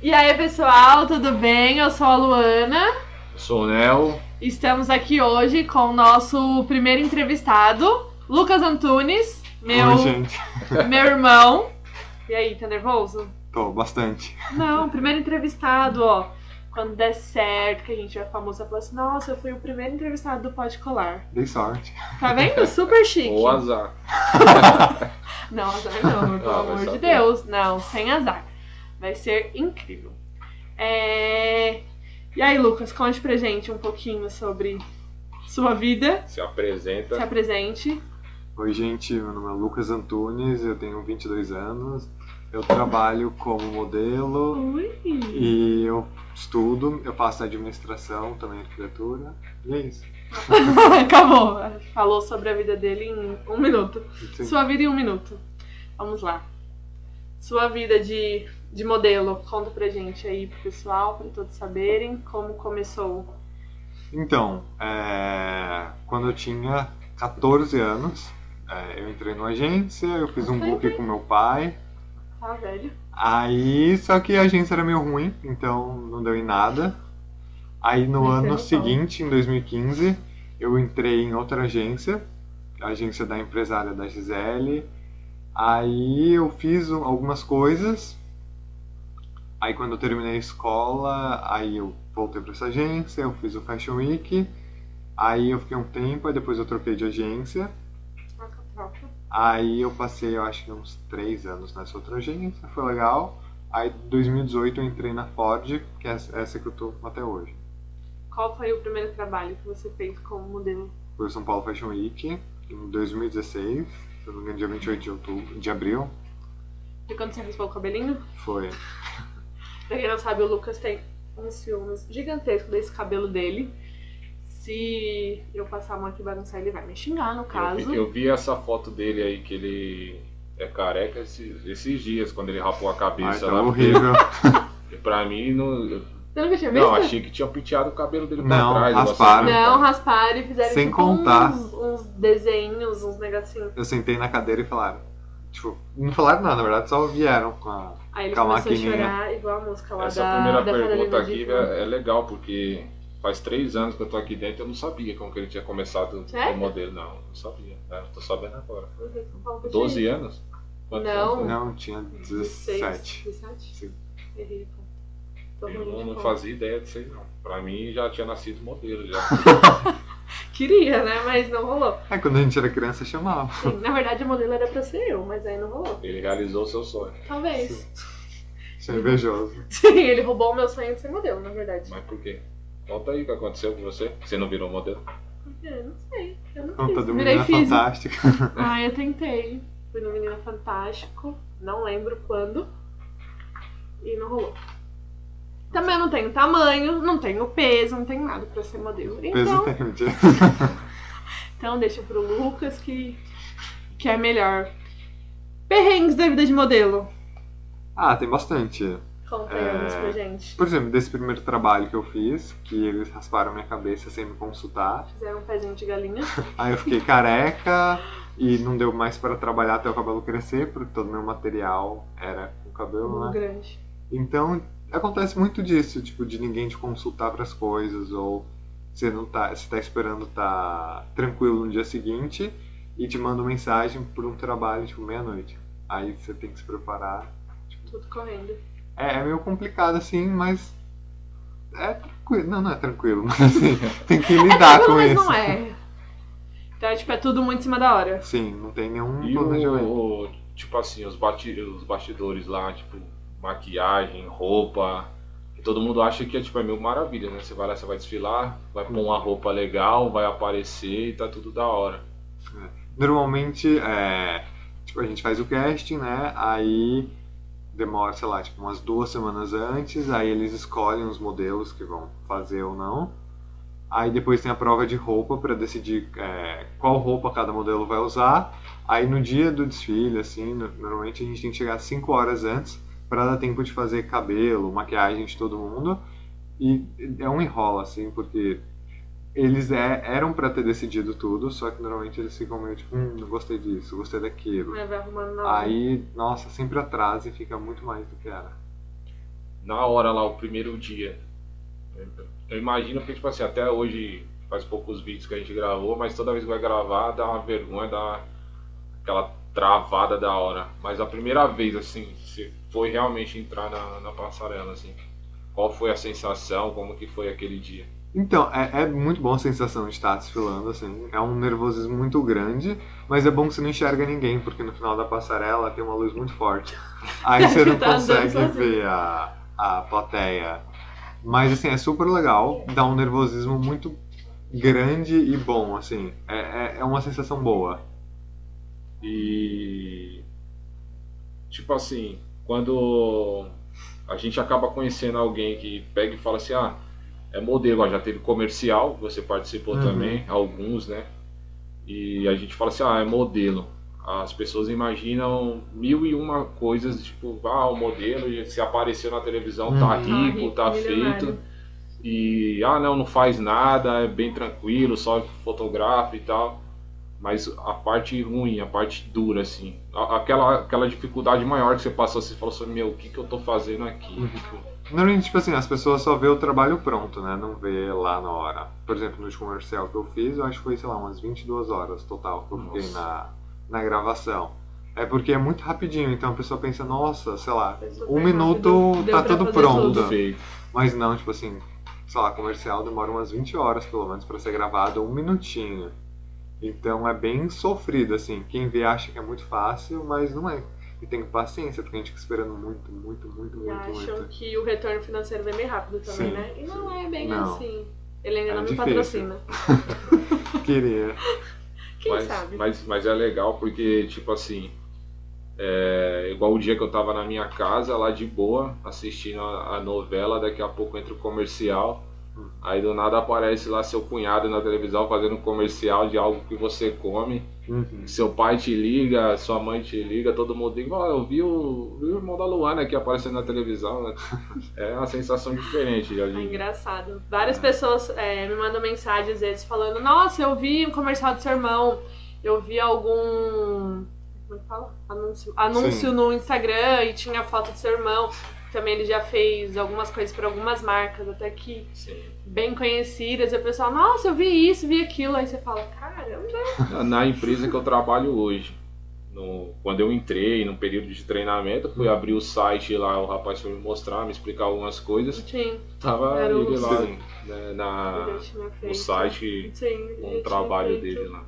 E aí, pessoal, tudo bem? Eu sou a Luana. Eu sou o Nel. Estamos aqui hoje com o nosso primeiro entrevistado, Lucas Antunes, meu, Oi, gente. meu irmão. E aí, tá nervoso? Tô bastante. Não, primeiro entrevistado, ó. Quando der certo, que a gente vai famoso, vai falar assim, nossa, eu fui o primeiro entrevistado do Pode Colar. Dei sorte. Tá vendo? Super chique. Ou azar. Não, azar não, pelo Ah, amor de. Deus. Não, sem azar. Vai ser incrível. É... E aí, Lucas, conte pra gente um pouquinho sobre sua vida. Se apresenta. Se apresente. Oi, gente. Meu nome é Lucas Antunes, eu tenho 22 anos. Eu trabalho como modelo Ui. e eu estudo. Eu faço administração, também arquitetura. E é isso. Acabou. Falou sobre a vida dele em um minuto. Sim. Sua vida em um minuto. Vamos lá. Sua vida de, de modelo. Conta pra gente aí pro pessoal, pra todos saberem como começou. Então, é, quando eu tinha 14 anos, é, eu entrei numa agência, eu fiz um book com meu pai. Tá, velho? Aí, só que a agência era meio ruim, então não deu em nada. Aí no ano seguinte, em 2015, eu entrei em outra agência, a agência da empresária da Gisele. Aí eu fiz um- algumas coisas. Aí quando eu terminei a escola, aí eu voltei para essa agência, eu fiz o Fashion Week. Aí eu fiquei um tempo, aí depois eu troquei de agência. Aí eu passei, eu acho que uns três anos nessa outra agência, foi legal. Aí em 2018 eu entrei na Ford, que é essa que eu tô até hoje. Qual foi o primeiro trabalho que você fez como modelo? Foi o São Paulo Fashion Week em 2016, se não me engano, dia 28 de, outubro, de abril. E quando você raspou o cabelinho? Foi. Pra quem não sabe, o Lucas tem uns filmes gigantescos desse cabelo dele. Se eu passar a mão aqui e bagunçar, ele vai me xingar, no Eu caso. vi, eu vi essa foto dele aí, que ele é careca esses, esses dias, quando ele rapou a Ai, cabeça tá lá. horrível. Pra mim, não, eu- Você nunca tinha visto? não, achei que tinha penteado o cabelo dele pra Não, trás. rasparam. Não, rasparam e fizeram Sem tipo, contar. Uns, uns desenhos, uns negocinhos. Eu sentei na cadeira e falaram. Tipo, não falaram nada, na verdade, só vieram com a. Aí ele Com a começou a chorar, igual a música lá Essa da, primeira da pergunta aqui de é, é legal, porque faz três anos que eu tô aqui dentro e eu não sabia como que ele tinha começado Sério? como modelo. Não, não sabia. É, Eu tô sabendo agora. Fundo. 12 anos? Quantos Não. anos? Não, tinha 17. 17? Sim. Errei, Eu não, de não fazia ideia disso aí, não. Pra mim já tinha nascido modelo já. Queria, né? Mas não rolou. É, quando a gente era criança chamava. Sim, na verdade, o modelo era pra ser eu, mas aí não rolou. Ele realizou o seu sonho. Talvez. Isso é invejoso. Sim, ele roubou o meu sonho de ser modelo, na verdade. Mas por quê? Conta aí o que aconteceu com você. Você não virou modelo? Eu não sei. Eu não Conta fiz. do Virei Menina. Fantástica. Ah, eu tentei. Fui no Menino Fantástico. Não lembro quando. E não rolou. Também eu não tenho tamanho, não tenho peso, não tenho nada pra ser modelo. Peso Então, tem, mentira. então deixa pro Lucas que, que é melhor. Perrengues da vida de modelo. Ah, tem bastante. Conta aí É. alguns pra gente. Por exemplo, desse primeiro trabalho que eu fiz, que eles rasparam minha cabeça sem me consultar. Fizeram um pezinho de galinha. Aí eu fiquei careca e não deu mais para trabalhar até o cabelo crescer, porque todo meu material era com cabelo, Um né? grande. Então, acontece muito disso, tipo, de ninguém te consultar para as coisas, ou você não tá, você tá esperando tá tranquilo no dia seguinte e te manda uma mensagem por um trabalho, tipo, meia-noite. Aí você tem que se preparar. Tudo correndo. É, é meio complicado assim, mas é tranquilo. Não, não é tranquilo, mas assim, tem que lidar Tranquilo, com mas isso. não é. Então, tipo, é tudo muito em cima da hora. Sim, não tem nenhum E planejamento. o, tipo assim, os, bati, os bastidores lá, tipo, maquiagem, roupa. E todo mundo acha que é tipo, é mil maravilha, né? Você vai lá, você vai desfilar, vai pôr uma roupa legal, vai aparecer e tá tudo da hora. Normalmente, é, tipo, a gente faz o casting, né? Aí demora, sei lá, tipo, umas duas semanas antes, aí eles escolhem os modelos que vão fazer ou não. Aí depois tem a prova de roupa para decidir é, qual roupa cada modelo vai usar. Aí no dia do desfile, assim, no- normalmente a gente tem que chegar 5 horas antes para dar tempo de fazer cabelo, maquiagem de todo mundo. E é um enrola, assim, porque eles é- eram para ter decidido tudo, só que normalmente eles ficam meio tipo, hum, não gostei disso, gostei daquilo. Aí vai arrumando na hora. Aí, nossa, sempre atrasa e fica muito mais do que era. na hora lá, o primeiro dia. Eu imagino que, tipo assim, até hoje faz poucos vídeos que a gente gravou, mas toda vez que vai gravar dá uma vergonha, dá uma, aquela travada da hora. Mas a primeira vez, assim, você foi realmente entrar na, na passarela, assim. Qual foi a sensação? Como que foi aquele dia? Então, é, é muito bom a sensação de estar desfilando, assim. É um nervosismo muito grande, mas é bom que você não enxerga ninguém, porque no final da passarela tem uma luz muito forte. Aí você não Tá consegue ver a, a plateia. Mas, assim, é super legal, dá um nervosismo muito grande e bom, assim. É, é, é uma sensação boa. E tipo assim, quando a gente acaba conhecendo alguém que pega e fala assim, ah, é modelo, já teve comercial, você participou Uhum. também, alguns, né? E a gente fala assim, ah, é modelo. As pessoas imaginam mil e uma coisas, tipo, ah, o modelo se apareceu na televisão, tá Uhum. rico, tá milionário. feito. E, ah, não, não faz nada, é bem tranquilo, só fotografa e tal. Mas a parte ruim, a parte dura, assim, aquela, aquela dificuldade maior que você passou, você falou assim, meu, o que, que eu tô fazendo aqui? Uhum. Tipo, Normalmente, tipo assim, as pessoas só vê o trabalho pronto, né? Não vê lá na hora. Por exemplo, no último comercial que eu fiz, eu acho que foi, sei lá, umas 22 horas total que eu fiquei na, na gravação. É porque é muito rapidinho, então a pessoa pensa, nossa, sei lá, um minuto rápido. Tá tudo pronto. tudo. Mas não, tipo assim, sei lá, comercial demora umas 20 horas pelo menos pra ser gravado, um minutinho. Então é bem sofrido, assim. Quem vê acha que é muito fácil, mas não é. E tem paciência, porque a gente fica esperando muito, muito, muito, E muito, acham muito. que o retorno financeiro vem bem rápido também, Sim, né? E não é bem Não. assim. Ele ainda É não me difícil. patrocina. Queria. Quem mas, sabe? Mas, mas é legal porque, tipo assim, é, igual o dia que eu tava na minha casa, lá de boa, assistindo a, a novela, daqui a pouco entra o comercial. Aí do nada aparece lá seu cunhado na televisão fazendo um comercial de algo que você come. Uhum. Seu pai te liga, sua mãe te liga, todo mundo liga, "Ó, eu vi o, vi o irmão da Luana aqui aparecendo na televisão. né?" É uma sensação diferente. É engraçado. Várias pessoas é, me mandam mensagem às vezes falando: Nossa, eu vi um comercial do seu irmão. Eu vi algum. Como é que fala? Anúncio, anúncio Sim. no Instagram e tinha foto do seu irmão. Também ele já fez algumas coisas para algumas marcas, até que Sim. bem conhecidas. E o pessoal, nossa, eu vi isso, vi aquilo. Aí você fala, caramba. Na- empresa que eu trabalho hoje, no- quando eu entrei, no período de treinamento, fui abrir o site lá, o rapaz foi me mostrar, me explicar algumas coisas. Sim, Tava ele lá né, na, no site ele com já o trabalho feito dele lá.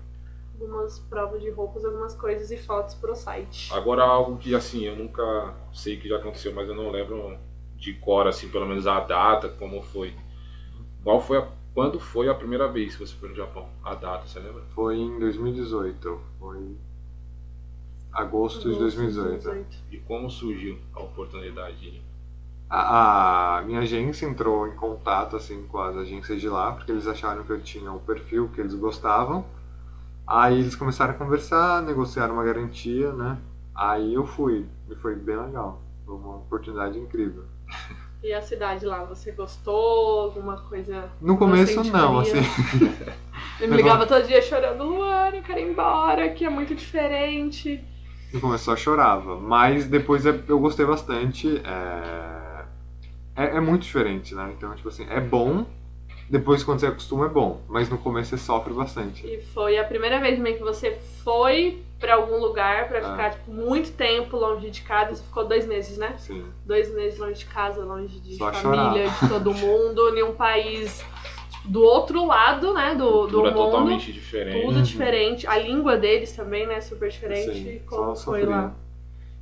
Algumas provas de roupas, algumas coisas e fotos pro site. Agora algo que assim, eu nunca sei que já aconteceu, mas eu não lembro de cor, assim, pelo menos a data, como foi. Qual foi a. Quando foi a primeira vez que você foi no Japão? A data, você lembra? Foi em 2018. Foi agosto de 2018. E como surgiu a oportunidade? A, a minha agência entrou em contato assim com as agências de lá, porque eles acharam que eu tinha o perfil que eles gostavam. Aí eles começaram a conversar, negociaram uma garantia, né? Aí eu fui, e foi bem legal. Foi uma oportunidade incrível. E a cidade lá, você gostou? Alguma coisa? No começo não, assim. Eu me ligava todo dia chorando, Luana, eu quero ir embora, que é muito diferente. No começo só chorava, mas depois é- eu gostei bastante. É... é, é muito diferente, né? Então, tipo assim, é bom. Depois, quando você acostuma, é bom. Mas no começo você sofre bastante. E foi a primeira vez também que você foi pra algum lugar pra Ah. ficar tipo, muito tempo longe de casa. Você ficou dois meses, né? Sim. Dois meses longe de casa, longe de Só família, de todo mundo, em um país tipo, do outro lado, né? Do, do mundo. totalmente diferente. Tudo Uhum. diferente. A língua deles também, né? Super diferente. Sim, Como só foi lá?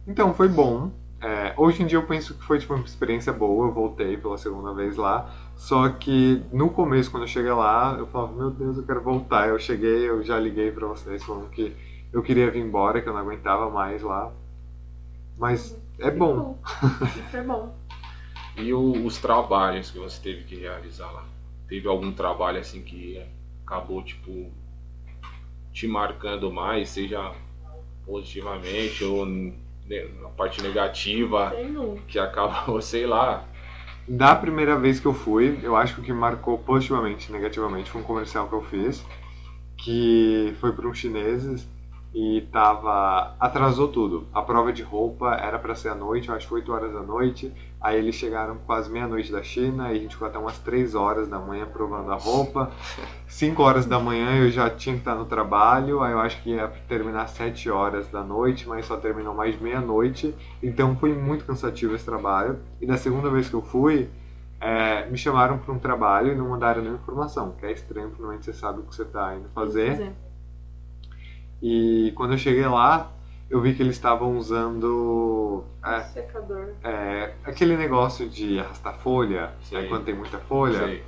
Então, foi bom. É, hoje em dia eu penso que foi tipo, uma experiência boa, eu voltei pela segunda vez lá. Só que no começo, quando eu cheguei lá, eu falava, meu Deus, eu quero voltar. Eu cheguei, eu já liguei pra vocês falando que eu queria vir embora, que eu não aguentava mais lá. Mas é bom. Super bom. E o- os trabalhos que você teve que realizar lá? Teve algum trabalho assim que acabou, tipo, te marcando mais, seja positivamente ou na parte negativa, Tem um. que acabou, sei lá. Da primeira vez que eu fui, eu acho que o que marcou positivamente negativamente foi um comercial que eu fiz, que foi para uns chineses, e tava atrasou tudo. A prova de roupa era para ser à noite, que 8 horas da noite. Aí eles chegaram quase meia-noite da China e a gente ficou até umas 3 horas da manhã provando a roupa. 5 horas da manhã eu já tinha que estar no trabalho, aí eu acho que ia terminar às 7 horas da noite, mas só terminou mais de meia-noite. Então foi muito cansativo esse trabalho. E da segunda vez que eu fui, é, me chamaram para um trabalho e não mandaram nenhuma informação, que é estranho, porque normalmente você sabe o que você está indo fazer. E quando eu cheguei lá, eu vi que eles estavam usando é, Secador. é, aquele negócio de arrastar folha, aí quando tem muita folha. Sei.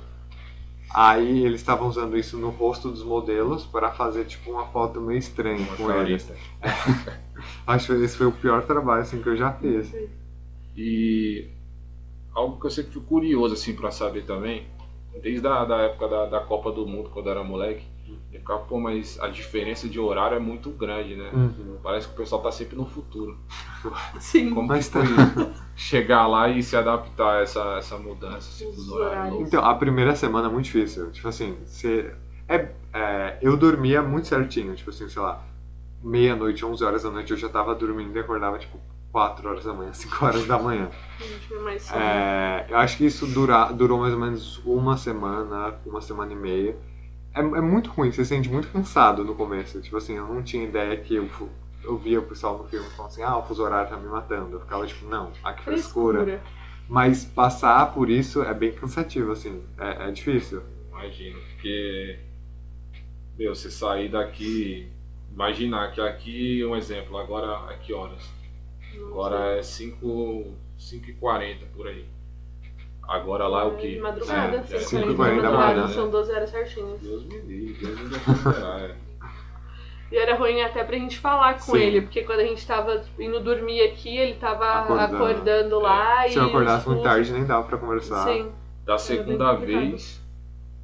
Aí eles estavam usando isso no rosto dos modelos para fazer tipo uma foto meio estranha Uma com eles. Acho que esse foi o pior trabalho assim que eu já fiz. E algo que eu sempre fui curioso assim para saber também, desde a da época da, da Copa do Mundo, quando eu era moleque, eu ficava, pô, mas a diferença de horário é muito grande, né? Uhum. Parece que o pessoal tá sempre no futuro. Sim. Como Mas que foi chegar lá e se adaptar a essa, essa mudança assim, Os dos horários? Então, a primeira semana é muito difícil. Tipo assim, você. É, é, eu dormia muito certinho, tipo assim, sei lá, meia-noite, 11 horas da noite eu já tava dormindo e acordava tipo 4 horas da manhã, 5 horas da manhã. A gente vê mais sono. É, eu acho que isso dura, durou mais ou menos uma semana, uma semana e meia. É, é muito ruim, você se sente muito cansado no começo. Tipo assim, eu não tinha ideia que eu, eu via o pessoal no filme falando assim, ah, o fuso horário tá me matando. Eu ficava tipo, não, ah, que frescura. Mas passar por isso é bem cansativo, assim, é, é difícil. Imagino, porque meu, você sair daqui, imaginar que aqui, um exemplo, agora a que horas? Agora é 5 e 40 por aí. Agora lá é o De quê? Madrugada, É, cinco cinco e e quarenta quarenta da manhã. São 12 horas certinhas. Deus me livre, Deus me defenderá, é. E era ruim até pra gente falar com Sim. ele, porque quando a gente tava indo dormir aqui, ele tava Acordando. acordando, lá e. Se eu acordasse muito tarde, nem dava pra conversar. Sim. Da segunda vez,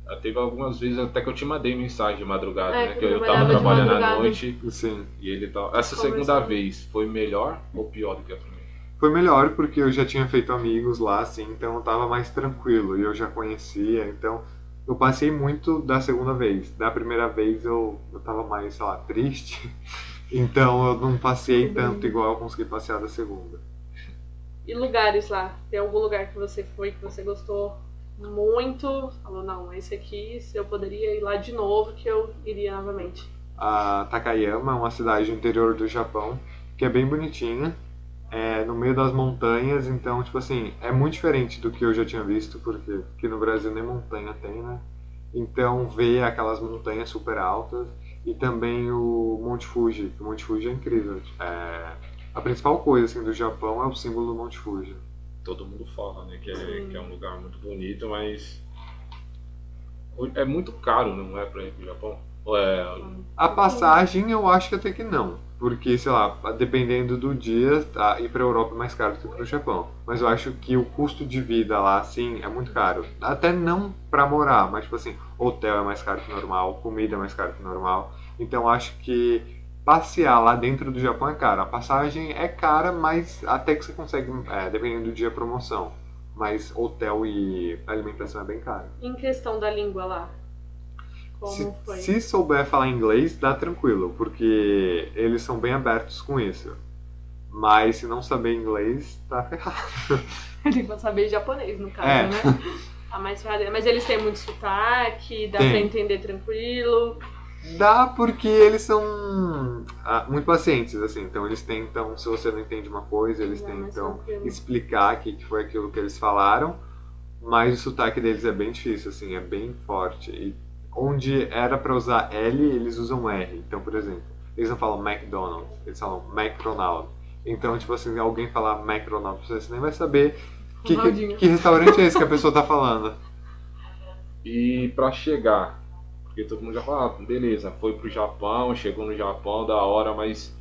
já teve algumas vezes até que eu te mandei mensagem de madrugada, É, né? que Que eu eu tava trabalhando à noite Sim. e ele tava. Essa segunda vez foi melhor ou pior do que a primeira? Foi melhor porque eu já tinha feito amigos lá, assim, então eu tava mais tranquilo e eu já conhecia, então eu passei muito da segunda vez. Da primeira vez eu, eu tava mais, sei lá, triste, então eu não passei tanto igual eu consegui passear da segunda. E lugares lá? Tem algum lugar que você foi que você gostou muito? Falou, não, esse aqui, se eu poderia ir lá de novo, que eu iria novamente. A Takayama é uma cidade do interior do Japão que é bem bonitinha, é no meio das montanhas, então, tipo assim, é muito diferente do que eu já tinha visto, porque aqui no Brasil nem montanha tem, né? Então, ver aquelas montanhas super altas e também o Monte Fuji, que o Monte Fuji é incrível. É, a principal coisa, assim, do Japão é o símbolo do Monte Fuji. Todo mundo fala, né? Que é, que é um lugar muito bonito, mas. É muito caro, não é, pra ir pro Japão? Ou é. A passagem eu acho que até que não. Porque, sei lá, dependendo do dia, tá, ir pra Europa é mais caro do que pro Japão. Mas eu acho que o custo de vida lá, assim, é muito caro. Até não pra morar, mas tipo assim, hotel é mais caro que normal, comida é mais caro que normal. Então acho que passear lá dentro do Japão é caro. A passagem é cara, mas até que você consegue, é, dependendo do dia, promoção. Mas hotel e alimentação é bem caro. Em questão da língua lá, como Se, foi? se souber falar inglês, dá tranquilo, porque eles são bem abertos com isso. Mas se não saber inglês, tá ferrado. Tem que saber japonês, no caso, É. né? A mais ferrada. Mas eles têm muito sotaque, dá Tem. pra entender tranquilo. Dá porque eles são ah, muito pacientes, assim. Então eles tentam, se você não entende uma coisa, eles Dá mais tentam explicar que, que foi aquilo que eles falaram. Mas o sotaque deles é bem difícil, assim, é bem forte. E onde era pra usar L, eles usam R. Então, por exemplo, eles não falam McDonald's, eles falam McDonald. Então, tipo assim, alguém falar McDonald's, você nem vai saber que, que, que restaurante é esse que a pessoa tá falando. E pra chegar, porque todo mundo já fala, ah, beleza, foi pro Japão, chegou no Japão, da hora, mas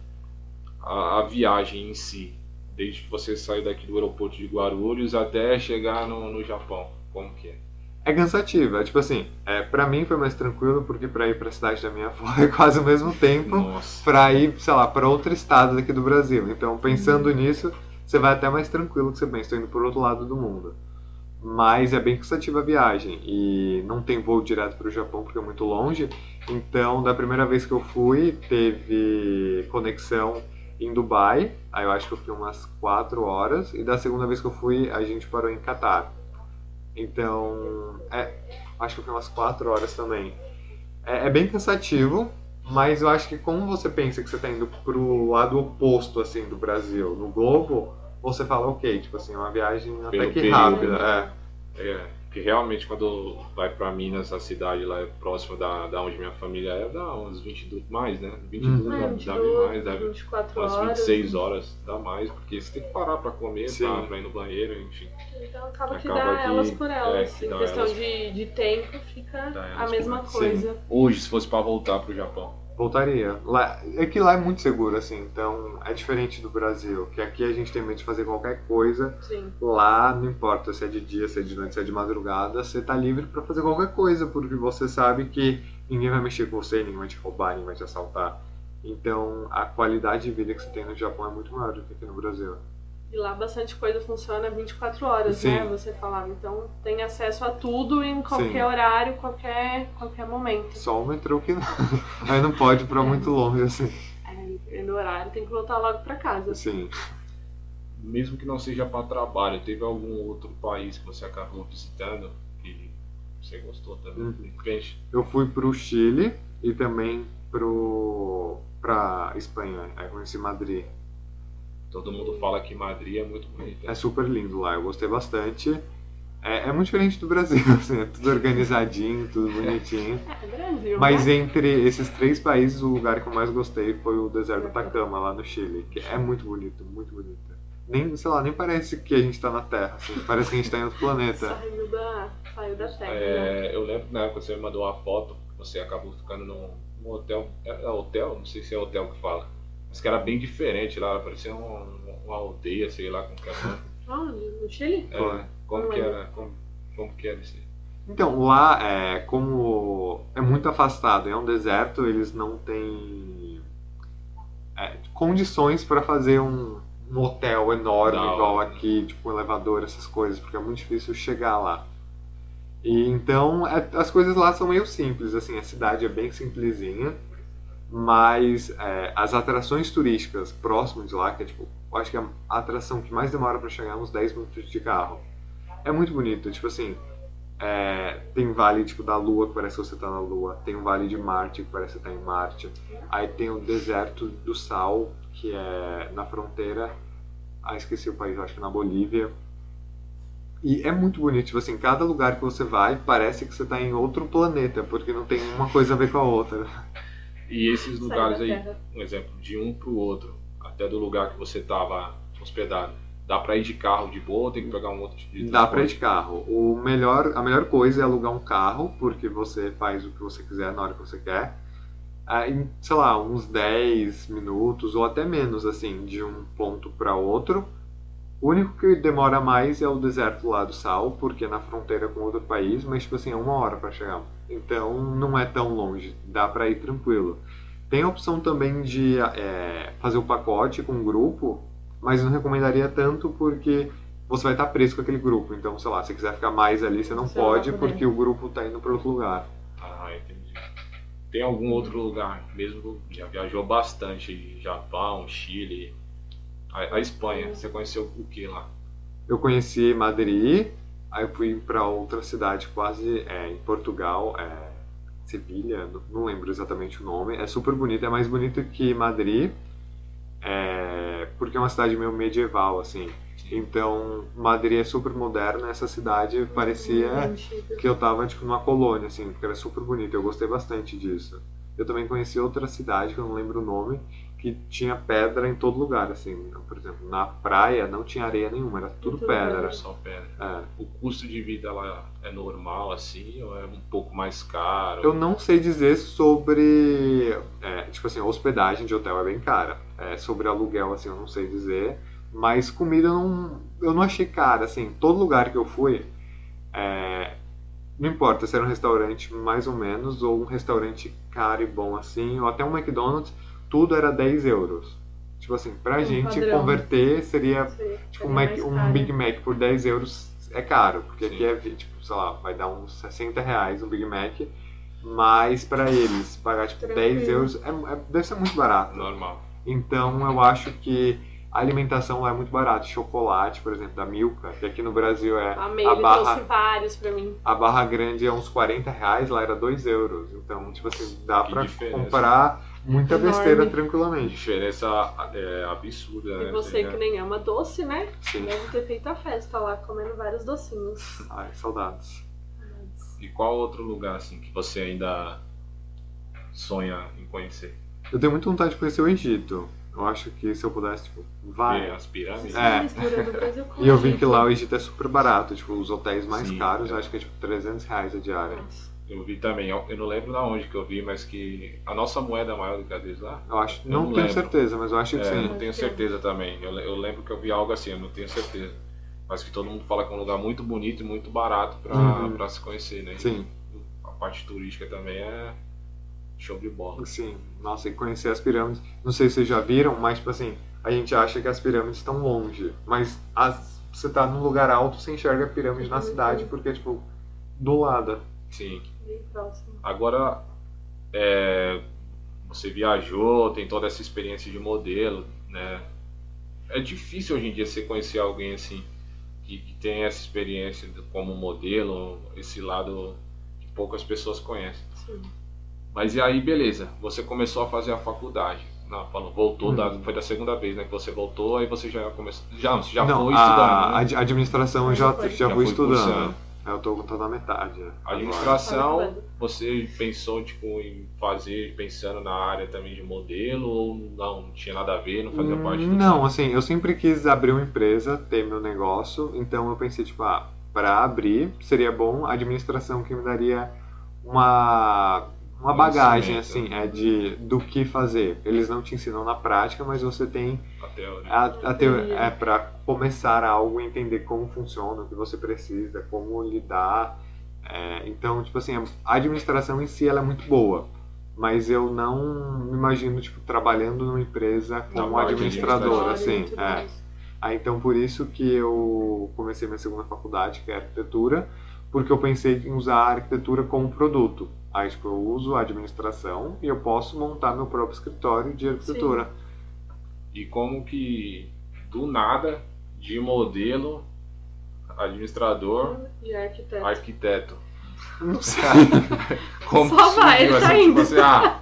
a, a viagem em si, desde que você saiu daqui do aeroporto de Guarulhos até chegar no, no Japão, como que é? É cansativo, é tipo assim, é, pra mim foi mais tranquilo porque pra ir pra cidade da minha avó é quase o mesmo tempo Nossa, pra ir, sei lá, pra outro estado daqui do Brasil. Então, pensando nisso, você vai até mais tranquilo que você pensa, tô indo pro outro lado do mundo. mas é bem cansativa a viagem e não tem voo direto para o Japão porque é muito longe. Então, da primeira vez que eu fui, teve conexão em Dubai, aí eu acho que eu fui umas 4 horas, e da segunda vez que eu fui, a gente parou em Qatar. Então, é, acho que fui umas 4 horas também. É, é bem cansativo, mas eu acho que como você pensa que você está indo pro lado oposto, assim, do Brasil, no globo, você fala, ok, tipo assim, é uma viagem até Pelo que período, rápida. né? É. É, porque realmente quando vai pra Minas, a cidade lá é próxima da, da onde minha família é, dá uns 22, mais, né? 22 Hum. É, dá, 22, dá mais, deve 24 umas horas. 26 horas, dá mais, porque você tem que parar pra comer, Sim. pra, pra ir no banheiro, enfim. Então acaba que Acaba dá que- elas por é, elas. que em dá questão elas- de, de tempo, fica Dá a mesma coisa. Hoje, se fosse pra voltar pro Japão, Voltaria. Lá, é que lá é muito seguro, assim, então é diferente do Brasil, que aqui a gente tem medo de fazer qualquer coisa, Sim. lá não importa se é de dia, se é de noite, se é de madrugada, você tá livre pra fazer qualquer coisa, porque você sabe que ninguém vai mexer com você, ninguém vai te roubar, ninguém vai te assaltar. Então a qualidade de vida que você tem no Japão é muito maior do que aqui no Brasil. E lá bastante coisa funciona 24 horas, Sim. né? Você falava. Então tem acesso a tudo em qualquer Sim. horário, qualquer, qualquer momento. Só o metrô que não. Aí não pode ir pra muito longe, assim. Dependendo do horário, tem que voltar logo pra casa. Sim. mesmo que não seja pra trabalho, teve algum outro país que você acabou visitando que você gostou também? Hum. De repente, Eu fui pro Chile e também pro. pra Espanha. Aí conheci Madrid. Todo mundo fala que Madrid é muito bonita. É super lindo lá, eu gostei bastante. É, é muito diferente do Brasil, assim, é tudo organizadinho, tudo bonitinho. É, Brasil. Mas né? entre esses três países, o lugar que eu mais gostei foi o deserto do Atacama, lá no Chile, que é muito bonito, muito bonito. Nem, sei lá, nem parece que a gente tá na Terra, assim, parece que a gente tá em outro planeta. Saiu da, saiu da terra. né? É, eu lembro que na época você me mandou uma foto, você acabou ficando num, num hotel. É, é hotel? Não sei se é hotel que fala. Que era bem diferente lá, parecia uma, uma aldeia, sei lá como que era. Onde? No Chile? É, Foi. como Não que era? Como, como que era isso aí? Então, lá, é, como é muito afastado, é um deserto, eles não têm é, condições para fazer um, um hotel enorme, hora, igual aqui, tipo um elevador, essas coisas, porque é muito difícil chegar lá. E então, é- as coisas lá são meio simples, assim, a cidade é bem simplesinha, mas é, as atrações turísticas próximas de lá, que é tipo, eu acho que a atração que mais demora para chegar é uns 10 minutos de carro. É muito bonito, tipo assim, é, tem vale tipo da Lua que parece que você tá na Lua, tem um vale de Marte que parece que tá em Marte, aí tem o deserto do Sal que é na fronteira, ah esqueci o país, acho que é na Bolívia. E é muito bonito, tipo assim, cada lugar que você vai parece que você tá em outro planeta, porque não tem uma coisa a ver com a outra. E esses Saiu lugares aí, um exemplo, de um pro outro, até do lugar que você tava hospedado, dá pra ir de carro de boa ou tem que pegar um outro tipo de Dá pra ir de carro. O melhor, a melhor coisa é alugar um carro, porque você faz o que você quiser na hora que você quer. Ah, em, sei lá, uns 10 minutos ou até menos, assim, de um ponto para outro. O único que demora mais é o deserto lá do Sal, porque é na fronteira com outro país, mas tipo assim, é uma hora para chegar. Então não é tão longe, dá para ir tranquilo. Tem a opção também de é, fazer o pacote com um grupo, mas não recomendaria tanto porque você vai estar preso com aquele grupo. Então, sei lá, se quiser ficar mais ali, você não Você pode porque o grupo tá indo para outro lugar. Ah, entendi. Tem algum outro lugar, mesmo que já viajou bastante, Japão, Chile, a, a Espanha, você conheceu o que lá? Eu conheci Madrid, aí eu fui para outra cidade quase é, em Portugal, é, Sevilha, não- lembro exatamente o nome. É super bonito, é mais bonito que Madrid, é, porque é uma cidade meio medieval, assim. Então, Madrid é super moderna, essa cidade parecia Antiga. que eu tava tipo numa colônia, assim, porque era super bonito. Eu gostei bastante disso. Eu também conheci outra cidade, que eu não lembro o nome, que tinha pedra em todo lugar, assim. Por exemplo, na praia não tinha areia nenhuma, era tudo Tudo pedra. pedra. Só pedra. É. O custo de vida lá é normal assim ou é um pouco mais caro? Eu não sei dizer sobre. é, tipo assim, hospedagem de hotel é bem cara. É, sobre aluguel, assim, eu não sei dizer. Mas comida eu não, eu não achei cara, assim. Todo lugar que eu fui, é, não importa se era um restaurante mais ou menos, ou um restaurante caro e bom assim, ou até um McDonald's, tudo era 10 euros. Tipo assim, pra Um gente padrão. converter seria Seria- tipo um, Mac- um. Big Mac por 10 euros é caro, porque Sim. aqui é, tipo, sei lá, vai dar uns 60 reais um Big Mac, mas pra eles pagar tipo 10 Tranquilo. euros é, é- deve ser muito barato. Normal. Então eu acho que a alimentação lá é muito barata. Chocolate, por exemplo, da Milka, que aqui no Brasil é Amei, a ele barra, trouxe vários pra mim. a barra grande é uns 40 reais, lá era 2 euros. Então, tipo assim, dá Que pra diferença. comprar muita Enorme. besteira tranquilamente. Diferença é absurda, né? E você que nem ama doce, né? Sim. Deve ter feito a festa lá, comendo vários docinhos. Ai, saudades. E qual outro lugar assim que você ainda sonha em conhecer? Eu tenho muita vontade de conhecer o Egito. Eu acho que se eu pudesse, tipo, vai. as pirâmides? É. E eu vi que lá o Egito é super barato. Tipo, os hotéis mais Sim, caros, é. eu acho que é tipo 300 reais a diária. Nossa. Eu vi também, eu eu não lembro da onde que eu vi, mas que a nossa moeda é maior do que a deles lá. Eu acho, Eu não, não tenho lembro. certeza, mas eu acho que É, eu sim. não tenho certeza também. Eu, eu lembro que eu vi algo assim, eu não tenho certeza. Mas que todo mundo fala que é um lugar muito bonito e muito barato pra, Uhum. se conhecer, né? Sim, A parte turística também é show de bola. sim. Nossa, e conhecer as pirâmides. Não sei se vocês já viram, mas tipo assim, a gente acha que as pirâmides estão longe. Mas as- você tá num lugar alto, você enxerga a pirâmide na Uhum. cidade, porque, tipo, do lado. Sim. Bem próximo. Agora, é, você viajou, tem toda essa experiência de modelo, né? É difícil hoje em dia você conhecer alguém assim que, que tem essa experiência como modelo, esse lado que poucas pessoas conhecem. Sim. Mas e aí, beleza, você começou a fazer a faculdade. Não, falou, voltou, da, Uhum. foi da segunda vez, né? Que você voltou, aí você já começou. Já, você já não, foi a, estudando. Né? ad- administração eu já, Já foi. já fui estudando. cursando. Eu tô tô na metade. agora. A administração, Agora. você pensou tipo em fazer pensando na área também de modelo ou não, não tinha nada a ver, não fazia parte do Hum, Não, assim, eu sempre quis abrir uma empresa, ter meu negócio, então eu pensei, tipo, ah, pra abrir seria bom a administração que me daria uma, uma bagagem, assim, é de do que fazer. Eles não te ensinam na prática, mas você tem a teoria. a, a teo- Entendi. é para começar algo, entender como funciona, o que você precisa, como lidar. É, então, tipo assim, a administração em si ela é muito boa. Mas eu não me imagino, tipo, trabalhando numa empresa como administrador, assim. É. Aí, então, por isso que eu comecei minha segunda faculdade, que é arquitetura, porque eu pensei em usar a arquitetura como produto. Aí, tipo, eu uso a administração e eu posso montar meu próprio escritório de arquitetura. E como que do nada, de modelo, administrador, E arquiteto. arquiteto. Não sei. Como Só vai, surgiu, ele tá assim, tipo indo. assim, ah,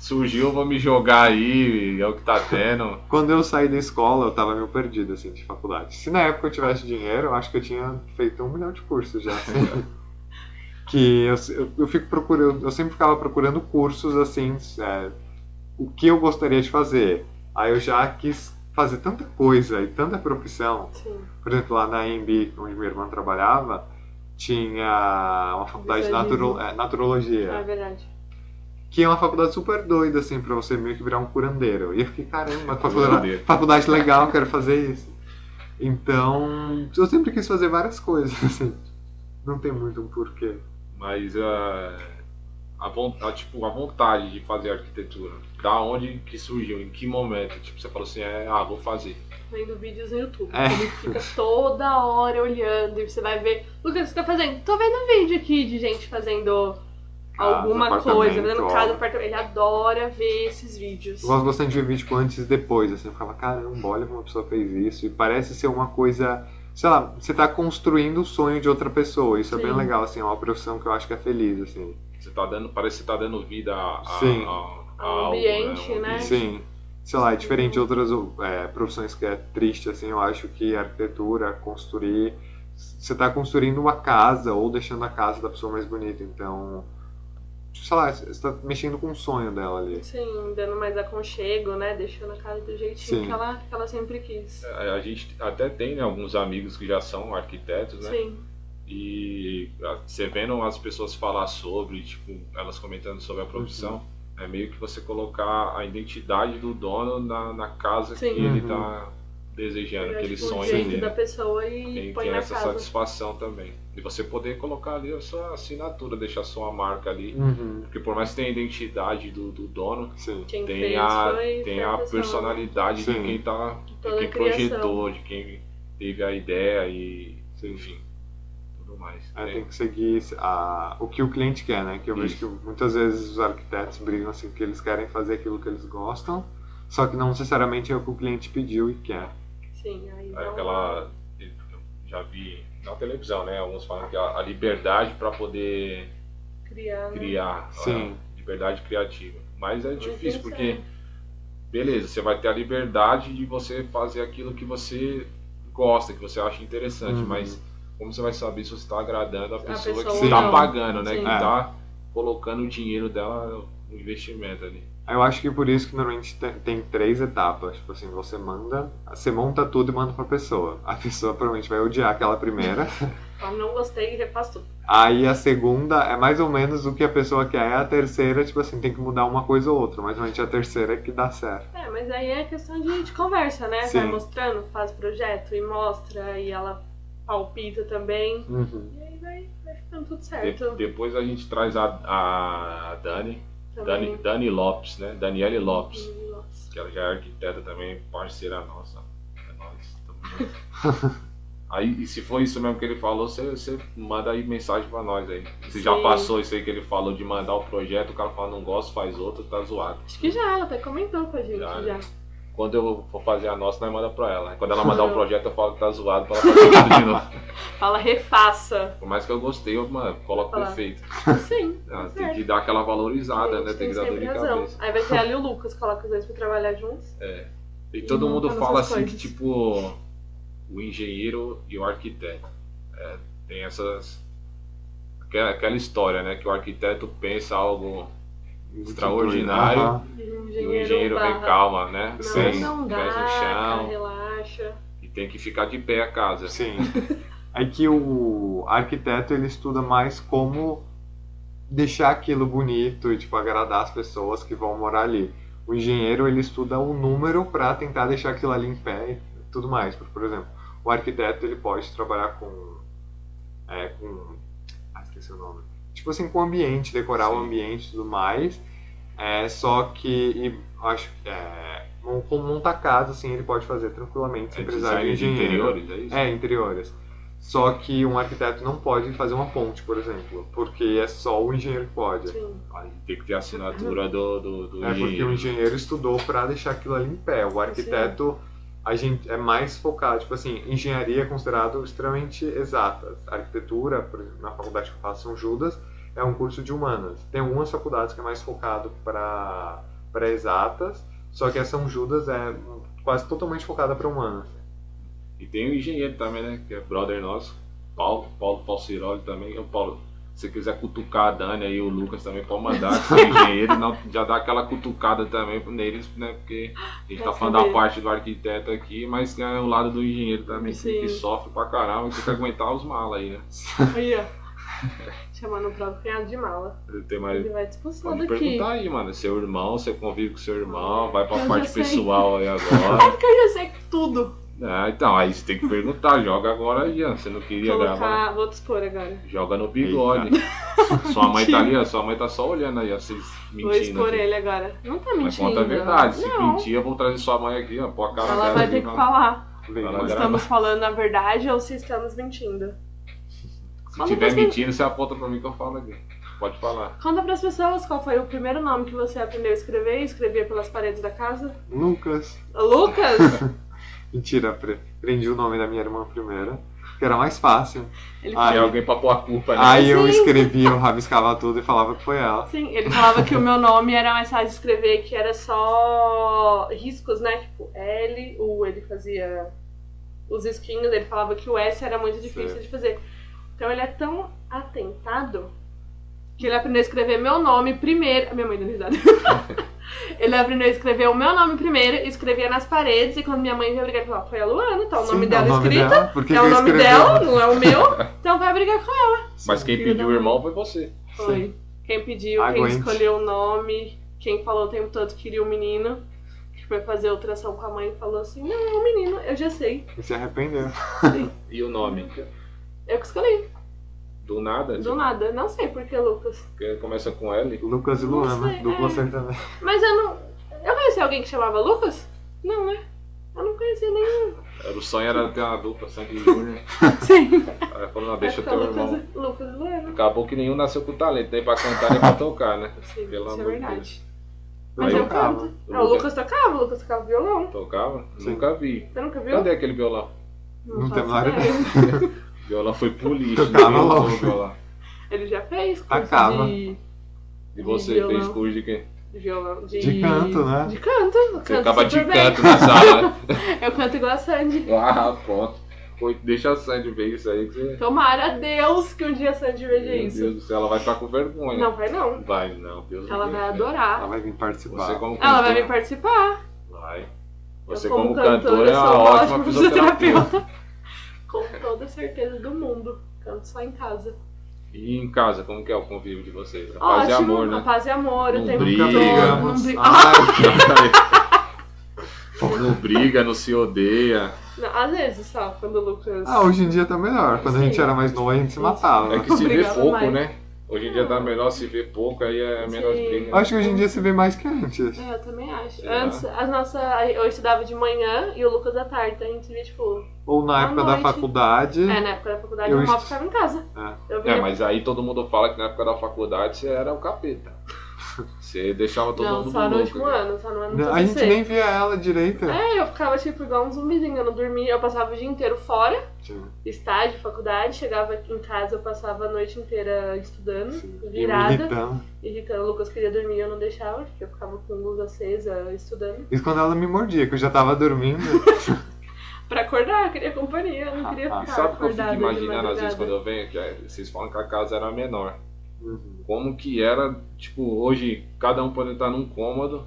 surgiu, vou me jogar aí, é o que tá tendo. Quando eu saí da escola, eu tava meio perdido, assim, de faculdade. Se na época eu tivesse dinheiro, eu acho que eu tinha feito um milhão de cursos já. assim. que eu, eu, eu fico procurando, eu sempre ficava procurando cursos, assim, é, o que eu gostaria de fazer. Aí eu já quis fazer tanta coisa e tanta profissão. Sim. Por exemplo, lá na EMB, onde minha irmã trabalhava, tinha uma faculdade de naturo, é, naturologia É verdade. que é uma faculdade super doida, assim, pra você meio que virar um curandeiro. E eu fiquei, caramba, faculdade, faculdade legal, quero fazer isso. Então, eu sempre quis fazer várias coisas, assim. Não tem muito um porquê. Mas ah, a, von- a, tipo, a vontade de fazer arquitetura, da onde que surgiu, em que momento? Tipo, você falou assim, é, ah, vou fazer. Vendo vídeos no YouTube. É. Ele fica toda hora olhando e você vai ver. Lucas, o que você tá fazendo? Tô vendo vídeo aqui de gente fazendo Casa, alguma coisa, fazendo ó. casa, apartamento. Ele adora ver esses vídeos. Eu gosto bastante de ver vídeo tipo, antes e depois, assim. Eu ficava, caramba, olha como a pessoa fez isso. E parece ser uma coisa... Sei lá, você tá construindo o sonho de outra pessoa. Isso é bem Sim. legal, assim. É uma profissão que eu acho que é feliz, assim. Você tá dando, parece que você tá dando vida a, a, Sim. a- a Ao algo, ambiente, Um né? ambiente. Sim. Sei lá, é diferente de outras é, profissões que é triste, assim, eu acho que a arquitetura, construir. Você está construindo uma casa ou deixando a casa da pessoa mais bonita, então. Sei lá, você está mexendo com o sonho dela ali. Sim, dando mais aconchego, né? Deixando a casa do jeitinho Sim. que ela, que ela sempre quis. É, A gente até tem né, alguns amigos que já são arquitetos, né? Sim, E você vendo as pessoas falar sobre, tipo, elas comentando sobre a profissão, Uhum. é meio que você colocar a identidade do dono na, na casa Sim. que ele Uhum. tá desejando, Pegar, que ele tipo, o sonha jeito dele. da pessoa e Tem, põe tem na essa casa. satisfação também. E você poder colocar ali a sua assinatura, deixar sua marca ali. Uhum. Porque por mais que tenha a identidade do, do dono, tem a, tem a né? personalidade de Sim. quem tá. De quem projetou, de quem teve a ideia e. Sim. Enfim. tudo mais. É, né? tem que seguir a, o que o cliente quer, né? Que eu vejo Isso. que muitas vezes os arquitetos brigam assim que eles querem fazer aquilo que eles gostam, só que não necessariamente é o que o cliente pediu e quer. Sim, aí É aquela. Eu já vi na televisão, né? Alguns falam que a, a liberdade para poder criar. né? criar. Sim. a liberdade criativa. Mas é difícil que porque, beleza, você vai ter a liberdade de você fazer aquilo que você gosta, que você acha interessante, Uhum. mas como você vai saber se você está agradando a pessoa, pessoa que está pagando, né? Sim. Que É. está colocando o dinheiro dela no investimento ali. Eu acho que por isso que normalmente tem, tem três etapas. Tipo assim, você manda, você monta tudo e manda pra pessoa. A pessoa provavelmente vai odiar aquela primeira. Fala, não gostei e refaz tudo. Aí a segunda é mais ou menos o que a pessoa quer. A terceira, tipo assim, tem que mudar uma coisa ou outra. Mas normalmente a terceira é que dá certo. É, mas aí é questão de, de conversa, né? Sim. Vai mostrando, faz projeto e mostra, e ela palpita também. Uhum. E aí vai, vai ficando tudo De- certo. depois a gente traz a, a Dani, Dani. Dani Lopes, né? Daniele Lopes, Nossa. que ela já é arquiteta também, parceira nossa. É nóis, tamo junto. Aí, e se for isso mesmo que ele falou, você, você manda aí mensagem pra nós aí. Se já Sim. passou isso aí que ele falou de mandar o projeto, o cara fala não gosta, faz outro, tá zoado. Acho que já, ela até comentou com a gente Já, já. né? Quando eu for fazer a nossa, nós manda pra ela. Quando ela mandar o projeto, eu falo que tá zoado pra ela fazer tudo de novo. Fala, refaça. Por mais que eu gostei, eu, mano, coloco perfeito. Sim. Ah, tá tem que dar aquela valorizada, né? Tem que dar dor de razão. cabeça. Aí vai ter ali o Lucas, coloca os dois pra trabalhar juntos. E todo E mundo montando fala assim que, coisas. tipo, o engenheiro e o arquiteto. é, tem essas. Aquela, aquela história, né? Que o arquiteto pensa algo Extraordinário. Aham. O o engenheiro vem calma, né? Não, Sim. não dá, Pés no chão. relaxa. E tem que ficar de pé a casa. Sim. É que o arquiteto ele estuda mais como deixar aquilo bonito e tipo agradar as pessoas que vão morar ali. O engenheiro ele estuda o número para tentar deixar aquilo ali em pé e tudo mais. Por, por exemplo, o arquiteto ele pode trabalhar com é, com ah, esqueci o nome. Tipo assim, com o ambiente, decorar o Sim. ambiente e tudo mais. É, só que e, acho que é, montar casa assim ele pode fazer tranquilamente sem É precisar de engenheiro. interiores, é isso? É, interiores. Só que um arquiteto não pode fazer uma ponte, por exemplo, porque é só o engenheiro que pode. Sim. Aí tem que ter a assinatura do, do, do É porque o engenheiro. engenheiro estudou para deixar aquilo ali em pé. O arquiteto a gente é mais focado, tipo assim, engenharia é considerado extremamente exatas. Arquitetura, por exemplo, na faculdade que eu faço São Judas, é um curso de humanas. Tem algumas faculdades que é mais focado para para exatas, só que a São Judas é quase totalmente focada para humanas. E tem o engenheiro também, né? Que é brother nosso, Paulo, Paulo Falciroli também. O Paulo, se você quiser cutucar a Dani aí, o Lucas também pode mandar, que são engenheiros, não, já dá aquela cutucada também neles, né? Porque a gente tá Vai falando da parte do arquiteto aqui, mas tem o lado do engenheiro também, que, que sofre pra caramba, que tem que aguentar os malas aí, né? Chamando o próprio cunhado de mala. Tem mais. Ele vai discussão Pode daqui. perguntar aí, mano. Seu irmão, você convive com seu irmão, vai pra Eu parte pessoal aí É agora. porque eu já sei tudo. Ah, então, aí você tem que perguntar, joga agora aí. Você não queria gravar. Colocar. Vou te expor agora. Joga no bigode. Sua mãe tá ali, ó. Sua mãe tá só olhando aí, ó. Vocês Vou mentindo. expor aqui. ele agora. Não tá Mas mentindo. conta a verdade. Se não. mentir, eu vou trazer sua mãe aqui, ó. Pô a cara Ela dela vai ter que ó. falar. Mas-. Estamos falando a verdade ou se estamos mentindo. Se Conta tiver mentindo, você aponta pra mim que eu falo aqui. Pode falar. Conta pras pessoas qual foi o primeiro nome que você aprendeu a escrever e escrevia pelas paredes da casa. Lucas. Lucas! Mentira, pre- prendi o nome da minha irmã primeiro, que era mais fácil. Ele, Ah, Tinha Aí- alguém pra pôr a culpa, né? Aí eu Sim. escrevia, eu rabiscava tudo e falava que foi ela. sim, ele falava que o meu nome era mais fácil de escrever, que era só riscos, né? Tipo, L, U, ele fazia os risquinhos, ele falava que o S era muito difícil Certo. de fazer. Então ele é tão atentado que ele aprendeu a escrever meu nome primeiro. Minha mãe deu risada. ele aprendeu a escrever o meu nome primeiro, escrevia nas paredes, e quando minha mãe veio brigar, ele falou: Foi a Luana, tá o nome Sim, dela é o nome escrito. dela, é o nome dela, não é o meu, então vai brigar com ela. Mas quem pediu o irmão foi você. Foi. Quem pediu, Aguente. quem escolheu o nome, quem falou o tempo todo que queria o menino, que foi fazer ultrassom com a mãe e falou assim: Não, é um menino, eu já sei. E se arrependeu. E o nome? Eu que escolhi, Do nada? do nada. Não sei por que, Lucas. Porque começa com L. Lucas e Não Luana, sei, dupla é. sertaneja. Mas eu não. Eu conheci alguém que chamava Lucas? Não, né? Eu não conhecia nenhum. Era o sonho era ter uma dupla, Sandy Júnior. Sim. Aí falou, não, deixa eu ter um ficar irmão. Lucas, Lucas e Luana. Acabou que nenhum nasceu com talento, nem pra cantar, nem pra tocar, né? Sim, Pelo isso é amor de verdade. Eu Mas eu tocava. canto. Não, o Lucas tocava, o Lucas tocava violão. Tocava? Sim. Nunca vi. Você nunca viu? Cadê aquele violão? Não faço tem nada violão foi pro lixo. Tocava logo. o violão. Ele já fez curso Tacava. de, E você Violão. fez curso de quê? de violão. De... De canto, né? De canto. Eu Você canto acaba de super bem. canto na sala. Eu canto igual a Sandy. Ah, pronto. Pô, deixa a Sandy ver isso aí que você. Tomara a Deus que um dia a Sandy veja Meu isso. Deus do céu, ela vai ficar com vergonha. Não vai não. Vai, não, Deus Ela do vai adorar. Ela vai vir participar. Você como Ela vai vir participar. Vai. Eu, Você como, cantora, é uma ótima fisioterapeuta. Com toda certeza do mundo. Canto só em casa. E em casa, como que é o convívio de vocês? A paz e Ótimo, amor, a né? paz e amor, o Não tempo briga. todo. Não briga. Ai, não briga, não se odeia. Não, às vezes só, quando o Lucas. ah, hoje em dia tá melhor. Quando a gente Sim. era mais novo, a gente se matava. É que se vê pouco, né? Hoje em dia tá melhor se vê pouco, aí é menos Sim. briga. Eu acho que hoje em dia se vê mais que antes. É, eu também acho. Será? Antes, as nossas. Eu estudava de manhã e o Lucas à tarde, então a gente via, tipo. Ou na época da noite. faculdade. É, na época da faculdade Eu eu mal est- ficava em casa. É. É, mas aí todo mundo fala que na época da faculdade você era o capeta. Você deixava todo Não, mundo só no louco. último né? ano, só no ano do Não, A gente nem via ela direito. É, eu ficava tipo igual um zumbizinho, eu não dormia, eu passava o dia inteiro fora, Sim. estágio, faculdade, chegava aqui em casa, eu passava a noite inteira estudando, Sim. Virada, irritando. irritando. O Lucas queria dormir, eu não deixava, porque eu ficava com luz acesa estudando. Isso quando ela me mordia, que eu já tava dormindo. Pra acordar, eu queria companhia, eu não queria Ah, ficar Sabe o que eu fico imaginando às vezes quando eu venho? Que é, vocês falam que a casa era menor. Uhum. Como que era, tipo, hoje cada um pode estar num cômodo,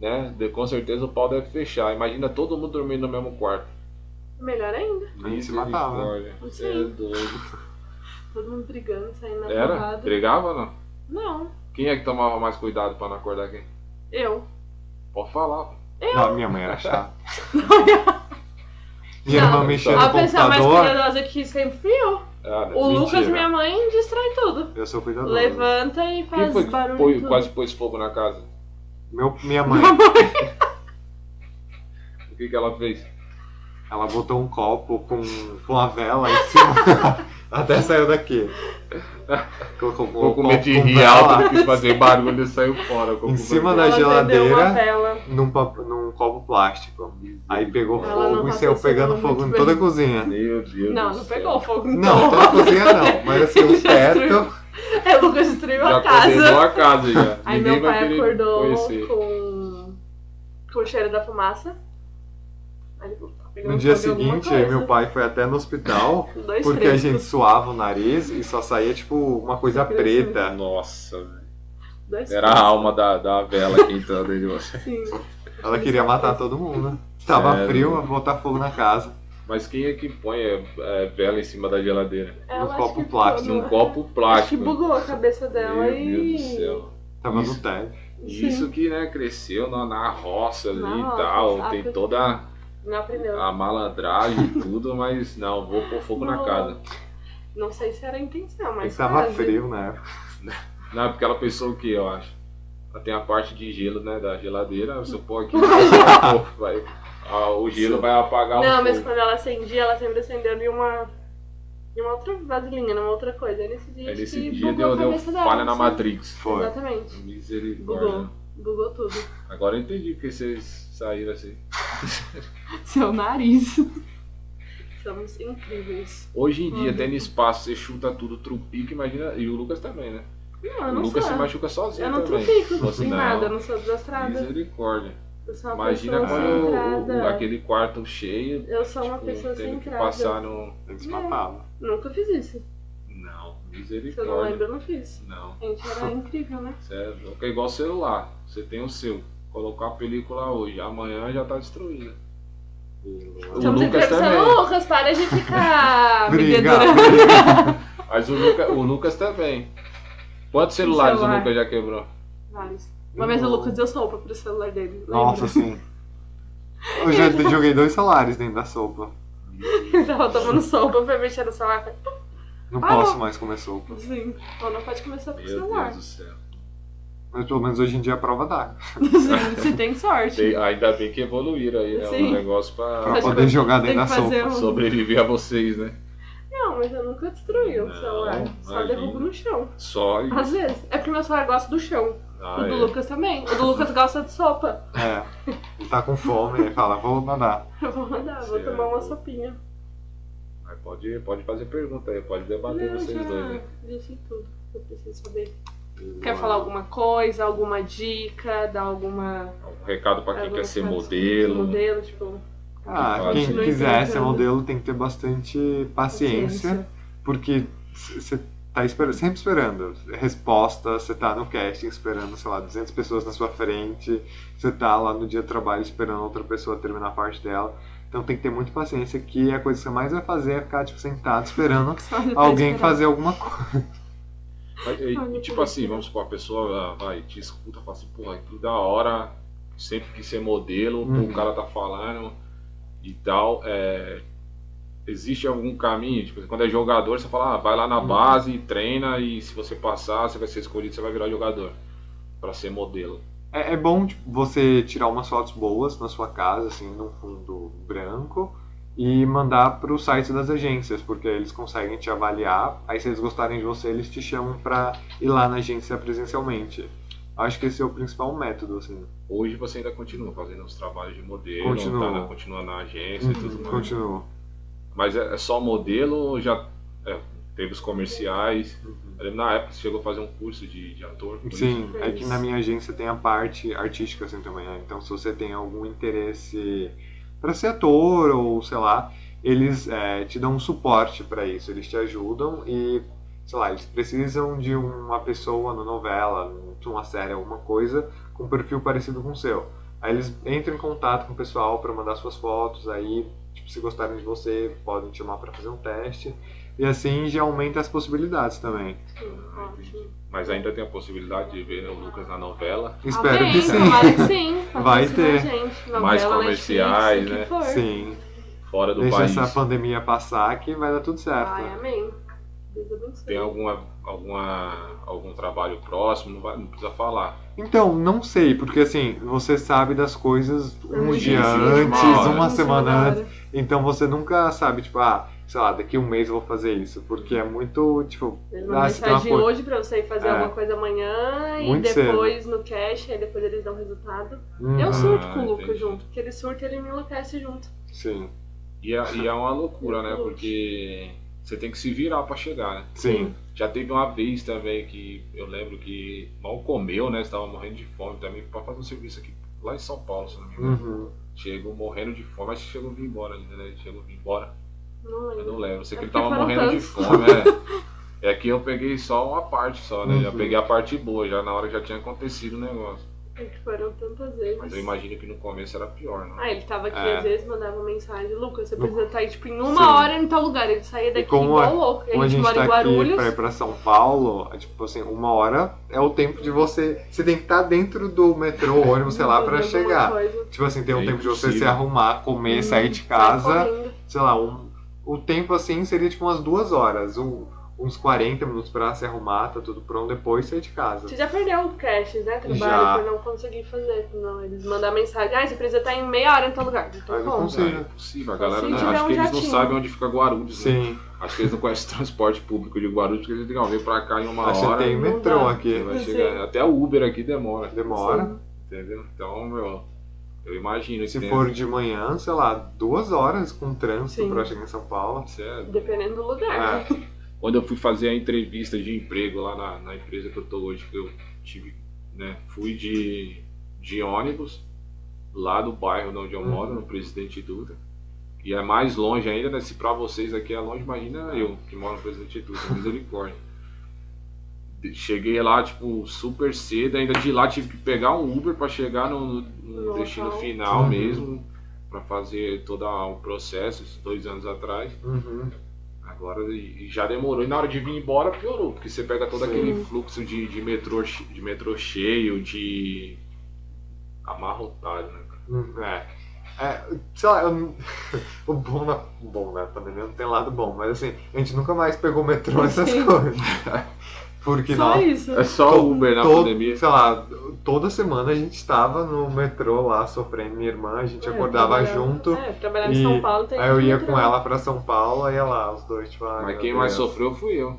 né? De- com certeza o pau deve fechar. Imagina todo mundo dormindo no mesmo quarto. Melhor ainda, A gente se matava. Você é doido. todo mundo brigando, saindo na Era? porrada. Brigava ou não? Não, Quem é que tomava mais cuidado pra não acordar quem? eu. Pode falar. Não, minha mãe era chata. Minha Não, irmã mexia A no pessoa mais computador. cuidadosa aqui sempre fui eu. Ah, O Lucas, mentira. minha mãe, distrai tudo. Eu sou cuidadoso. Levanta e Quem faz foi que barulho. pôs- quase pôs fogo na casa? Meu, minha mãe, O que, que ela fez? ela botou um copo com, com a vela em cima. Até saiu daqui. Colocou um Vou copo comer de com rir vela alto, quis fazer barulho e saiu fora. Em cima da geladeira. num, num copo plástico. Aí pegou Ela não fogo e saiu pegando fogo em toda a cozinha. Meu Deus Não, do não céu. pegou fogo. Não, toda a cozinha não. Mas assim, o teto. É, o Lucas destruiu Já a casa. a casa já. Aí Ninguém meu vai pai querer acordou conhecer. com, com o cheiro da fumaça. Aí ele tá pegando No dia fogo em alguma seguinte, coisa. meu pai foi até no hospital. Dois Porque a frescos. gente suava o nariz e só saía, tipo, uma coisa preta. Nossa, velho. Dois Era a alma da, da vela que entrando dentro de você. Sim. Ela queria matar todo mundo. Tava Sério? frio, botar fogo na casa. Mas quem é que põe é, é, vela em cima da geladeira? Ela acho copo plástico. no- copo Acho que plástico. bugou a cabeça dela Meu e. Deus do céu. Tava Isso. no teto. Sim. Isso que né, cresceu na, na roça ali Na e roça, tal. sabe? Tem toda a malandragem e tudo, mas não, vou pôr fogo na Não. casa. Não sei se era a intenção, mas. tava frio na época. Não, porque ela pensou o que, eu acho? Ela tem a parte de gelo, né, da geladeira, você pôr aqui, vai, vai- ah, o gelo vai apagar Não, o mas fogo. quando ela acendia, ela sempre acendeu em uma. em uma outra vasilhinha, numa outra coisa. Aí nesse dia, Aí acho nesse que dia deu, a deu falha na sim. Foi. Matrix. Exatamente. Misericórdia. Bugou. Bugou tudo. Agora eu entendi porque vocês saíram assim. Seu nariz. Somos incríveis. Hoje em dia, Uhum. tendo espaço, você chuta tudo, trupica, imagina. E o Lucas também, né? Não, eu o não Lucas sou. se machuca sozinho Eu não também. trupico Você em não. nada, eu não sou desastrada. Misericórdia. Eu sou uma Imagina pessoa quando o- o- aquele quarto cheio, Eu sou uma tipo, pessoa tendo que passar no... Ele se matava. Nunca fiz isso. Não, Se eu não misericórdia. lembro, eu não fiz. Não, A gente era incrível, né? você é. É igual celular. Você tem o seu. Colocar a película hoje, amanhã já tá destruída. O, o Estamos Lucas também. o Lucas, para de ficar Briga, briga. Mas o, Luca, o Lucas também. Quantos celulares celular? o Lucas já quebrou? Vários. Uma vez o Lucas deu sopa pro celular dele. lembra? Nossa, sim. Eu já joguei dois celulares dentro da sopa. Tava tomando sopa, foi mexer no celular. Não Parou. posso mais comer sopa. Sim. Ou não pode começar com o Meu celular. Deus do céu. Mas pelo menos hoje em dia a prova dá. Sim, você tem sorte. Tem- ainda bem que evoluíram aí, né? Sim. O negócio Pra pra poder jogar tem dentro da sopa. um- sobreviver a vocês, né? Não, mas eu nunca destruí o celular. Só imagina. derrubo no chão. Só e... Às vezes. É porque meu celular gosta do chão. Ah, o do é. Lucas também. O do Lucas gosta de sopa. É. Ele tá com fome, ele fala, vou nadar. Eu vou mandar, vou Certo. tomar uma sopinha. Mas pode, pode fazer pergunta aí, pode debater Não, vocês já dois, né? disse tudo. Eu preciso saber. Quer falar alguma coisa, alguma dica, dar alguma. Um recado pra quem quer ser modelo. Modelo, tipo. Ah, quem quiser ser modelo tem que ter bastante paciência, porque você tá esper- sempre esperando resposta, você tá no casting esperando, sei lá, 200 pessoas na sua frente, você tá lá no dia do trabalho esperando outra pessoa terminar a parte dela. Então tem que ter muita paciência, que a coisa que você mais vai fazer é ficar tipo, sentado esperando alguém esperar. fazer alguma coisa. E, e, tipo assim, vamos supor, a pessoa ah, vai, te escuta e fala assim, porra, que da hora, sempre quis ser modelo, pô, Uhum. o cara tá falando e tal. é, existe algum caminho? Tipo, quando é jogador, você fala, ah, vai lá na Uhum. base, treina e se você passar, você vai ser escolhido, você vai virar jogador. Pra ser modelo. É, é bom tipo, você tirar umas fotos boas na sua casa, assim, num fundo branco, e mandar para o site das agências, porque eles conseguem te avaliar. Aí, se eles gostarem de você, eles te chamam para ir lá na agência presencialmente. Acho que esse é o principal método, assim. Hoje você ainda continua fazendo os trabalhos de modelo, Continuo. tá na- continua na agência e tudo mais. Continuo. Mas é, é só modelo ou já é, teve os comerciais? Lembro na época você chegou a fazer um curso de, de ator. Sim, isso. é que na minha agência tem a parte artística assim também, né? Então se você tem algum interesse para ser ator ou sei lá, eles é, te dão um suporte para isso, eles te ajudam e sei lá, eles precisam de uma pessoa na novela, numa série, alguma coisa com um perfil parecido com o seu. Aí eles entram em contato com o pessoal para mandar suas fotos, aí tipo, se gostarem de você, podem te chamar para fazer um teste. E assim já aumenta as possibilidades também. Sim. Mas ainda tem a possibilidade de ver o Lucas na novela. Espero Amém, que sim. Tomara que sim. Vai ter. Novela, Mais Netflix, comerciais, que né? Sim. Fora do Deixa país. essa pandemia passar que vai dar tudo certo. Ai, amém. Tem alguma, alguma, algum trabalho próximo? Não, vai, não precisa falar. Então, não sei, porque assim, você sabe das coisas um Muito dia difícil, antes, uma hora. uma semana antes. Então você nunca sabe, tipo, ah, sei lá, daqui um mês eu vou fazer isso. Porque é muito, tipo, Eles mandam ah, uma mensagem coisa- hoje pra você ir fazer É. alguma coisa amanhã e Muito depois no cash, aí depois eles dão o resultado. Uhum, Eu surto com o Ah, Lucas entendi. junto, porque ele surta e ele me enlouquece junto. Sim, E é, e é uma loucura, né? Porque você tem que se virar pra chegar, né? sim. Já teve uma vez também que eu lembro que mal comeu, né? Estava morrendo de fome também pra fazer um serviço aqui lá em São Paulo, se não me engano. Uhum. Chegou morrendo de fome, mas chegou a vir embora ainda, né? Chegou a vir embora. Não Eu lembro. não lembro. Eu sei É que ele tava morrendo de tantos. fome, é. É que eu peguei só uma parte só, né? Já Uhum. peguei a parte boa, já na hora que já tinha acontecido o negócio. É que foram tantas vezes. Mas eu imagino que no começo era pior, né? Ah, ele tava aqui, É. às vezes mandava mensagem, Lucas, você precisa estar aí, tipo, em uma Sim. hora em tal lugar. Ele saía daqui como igual a- louco. Como a gente, mora em tá aqui Guarulhos. pra ir pra São Paulo, é tipo assim, uma hora é o tempo de você. Você tem que estar dentro do metrô, ônibus, sei lá, pra chegar. Tipo assim, tem um É tempo de você se arrumar, comer, Hum, sair de casa. sei lá, um, o tempo assim seria tipo umas duas horas, um- uns 40 minutos pra se arrumar, tá tudo pronto, depois sair de casa. Você já perdeu o cash, né? Trabalho Já. por não conseguir fazer. Não, eles mandam mensagem, ah, você precisa estar em meia hora em tal lugar. Não Ah, tem não consigo. É impossível. A galera, Se né? acho um que eles não jatinho. sabem onde fica Guarulhos, né? Sim, Acho que eles não conhecem o transporte público de Guarulhos, porque eles digam, vem pra cá em uma mas você hora. tem não metrô aqui, você chegar- Até o Uber aqui demora, demora. Sim. entendeu? Então, meu, eu imagino que Se tem- for de manhã, sei lá, duas horas com trânsito Sim. pra chegar em São Paulo. Isso é- Dependendo do lugar. É, Quando eu fui fazer a entrevista de emprego lá na, na empresa que eu tô hoje, que eu tive, né, fui de, de ônibus lá do bairro de onde eu moro, Uhum. no Presidente Dutra. E é mais longe ainda, né? Se pra vocês aqui é longe, imagina eu que moro no Presidente Dutra, misericórdia. Cheguei lá, tipo, super cedo, ainda de lá tive que pegar um Uber pra chegar no, no No destino local. final Uhum. mesmo, pra fazer todo o processo, dois anos atrás. uhum. Agora já demorou. E na hora de vir embora piorou, porque você pega todo Sim. aquele fluxo de, de, metrô, de metrô cheio, de amarrotado, né? cara? Hum, É. É, sei lá, eu o bom na. Bom, né? A pandemia não tem lado bom, mas assim, a gente nunca mais pegou metrô essas coisas. Porque Só nós, isso. É só To- Uber na to- pandemia. Sei lá, toda semana a gente estava no metrô lá sofrendo. Minha irmã, a gente É, acordava junto. É, trabalhava em São Paulo tem Aí eu ia com ela pra São Paulo, aí ia lá, os dois, tipo, ai, Mas quem mais Deus. sofreu fui eu.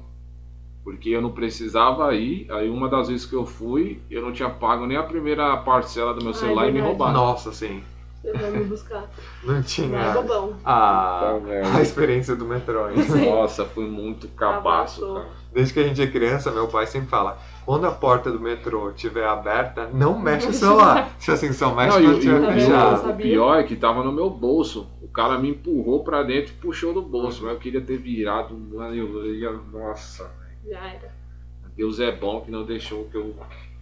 Porque eu não precisava ir, aí uma das vezes que eu fui, eu não tinha pago nem a primeira parcela do meu Ah, é celular e me roubaram. Nossa, sim. Você vai me buscar. Não Não é tinha bobão. a, Tá vendo? a experiência do? Sim. Nossa, fui muito cabaço, cara. Desde que a gente é criança, meu pai sempre fala: quando a porta do metrô estiver aberta, não mexe o celular. Tipo assim, só mexe Não, e, quando o- e estiver o- Tá fechado. o, o Sabia? pior é que tava no meu bolso. O cara me empurrou pra dentro e puxou do bolso. Mas eu queria ter virado. mano, Eu ia, nossa, velho. Já era. Deus é bom que não deixou que eu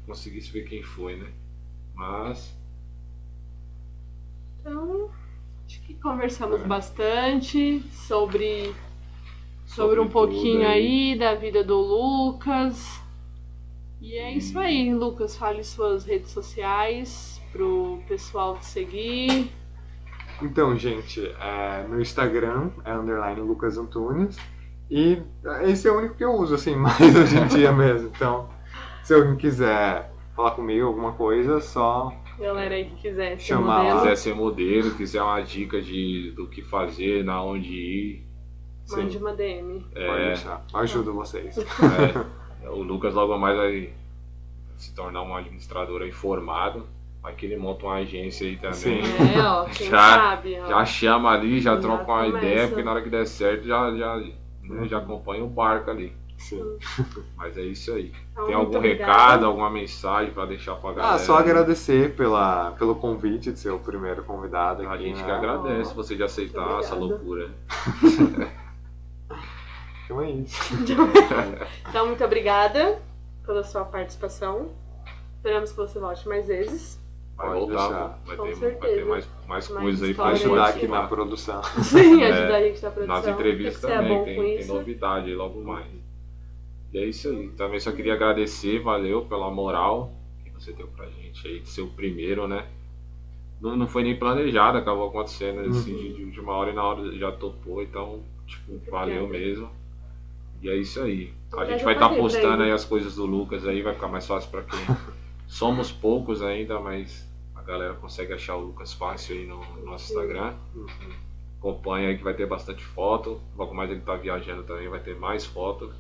conseguisse ver quem foi, né? Mas. Então, acho que conversamos bastante sobre, sobre, um tudo pouquinho aí da vida do Lucas. E é isso aí, Lucas. Fale suas redes sociais pro pessoal te seguir. Então, gente, é, no Instagram é underline Lucas Antunes. E esse é o único que eu uso, assim, mais hoje em dia mesmo. Então, se alguém quiser falar comigo alguma coisa, só Galera aí que quiser ser Chamar modelo. quiser ser modelo, quiser uma dica de, do que fazer, na onde ir. Mande uma DM. pode É, deixar. Eu ajudo vocês. é, o Lucas logo mais vai se tornar um administrador aí formado. Vai que ele monta uma agência aí também. Sim. É, ó, quem Já- sabe, ó. Já chama ali, já Já troca uma começa. ideia, porque na hora que der certo já, já, né, já acompanha o barco ali. Sim. Mas é isso aí. Então, Tem algum recado, alguma mensagem pra deixar pra galera? Ah, só agradecer pela, pelo convite de ser o primeiro convidado A aqui. gente né? que agradece você de aceitar essa loucura. Então é isso. Então, muito obrigada pela sua participação. Esperamos que você volte mais vezes. Vai Pode voltar, deixar. vai Com ter, vai certeza. ter mais, mais Mais coisas aí pra Ajudar aqui na produção. Sim, É, ajudar a gente na produção. Nas entrevistas ser também, bom tem, tem novidade aí logo mais. E é isso aí. Também só queria agradecer, valeu pela moral que você deu pra gente aí, de ser o primeiro, né? Não, não foi nem planejado, acabou acontecendo assim, Uhum. de, de última hora e na hora já topou, então, tipo, valeu mesmo. E é isso aí. A Obrigada gente vai estar ter postando aí as coisas do Lucas aí, vai ficar mais fácil pra quem. Somos poucos ainda, mas a galera consegue achar o Lucas fácil aí no, no nosso Instagram. Uhum. Acompanha aí que vai ter bastante foto. Logo mais ele tá viajando também, vai ter mais fotos.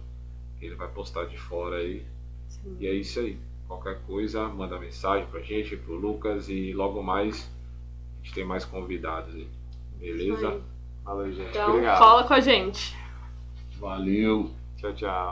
Ele vai postar de fora aí. Sim. E é isso aí. Qualquer coisa, manda mensagem pra gente, pro Lucas e logo mais a gente tem mais convidados aí. Beleza? aí. Valeu, gente. Então, Obrigado. cola com a gente. Valeu! Tchau, tchau.